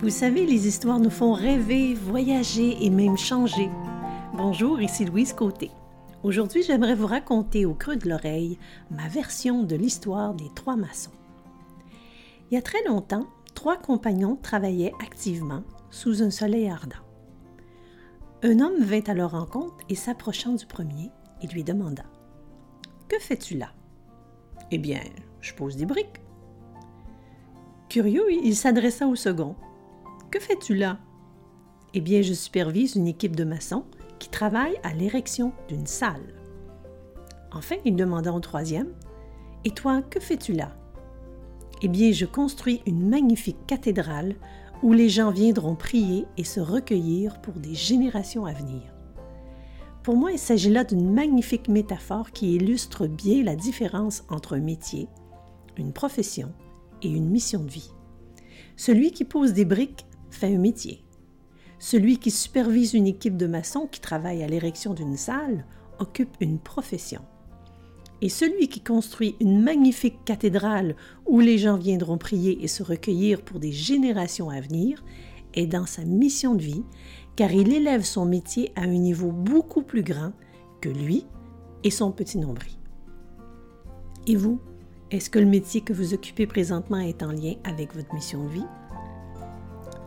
Vous savez, les histoires nous font rêver, voyager et même changer. Bonjour, ici Louise Côté. Aujourd'hui, j'aimerais vous raconter au creux de l'oreille ma version de l'histoire des trois maçons. Il y a très longtemps, trois compagnons travaillaient activement sous un soleil ardent. Un homme vint à leur rencontre et s'approchant du premier, il lui demanda Que fais-tu là Eh bien, je pose des briques. Curieux, il s'adressa au second que fais-tu là? Eh bien, je supervise une équipe de maçons qui travaille à l'érection d'une salle. Enfin, il demanda au troisième Et toi, que fais-tu là? Eh bien, je construis une magnifique cathédrale où les gens viendront prier et se recueillir pour des générations à venir. Pour moi, il s'agit là d'une magnifique métaphore qui illustre bien la différence entre un métier, une profession et une mission de vie. Celui qui pose des briques fait un métier. Celui qui supervise une équipe de maçons qui travaille à l'érection d'une salle occupe une profession. Et celui qui construit une magnifique cathédrale où les gens viendront prier et se recueillir pour des générations à venir est dans sa mission de vie, car il élève son métier à un niveau beaucoup plus grand que lui et son petit nombril. Et vous, est-ce que le métier que vous occupez présentement est en lien avec votre mission de vie?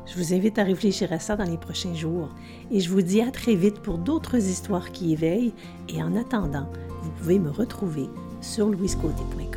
Je vous invite à réfléchir à ça dans les prochains jours et je vous dis à très vite pour d'autres histoires qui éveillent et en attendant, vous pouvez me retrouver sur louiscoté.com.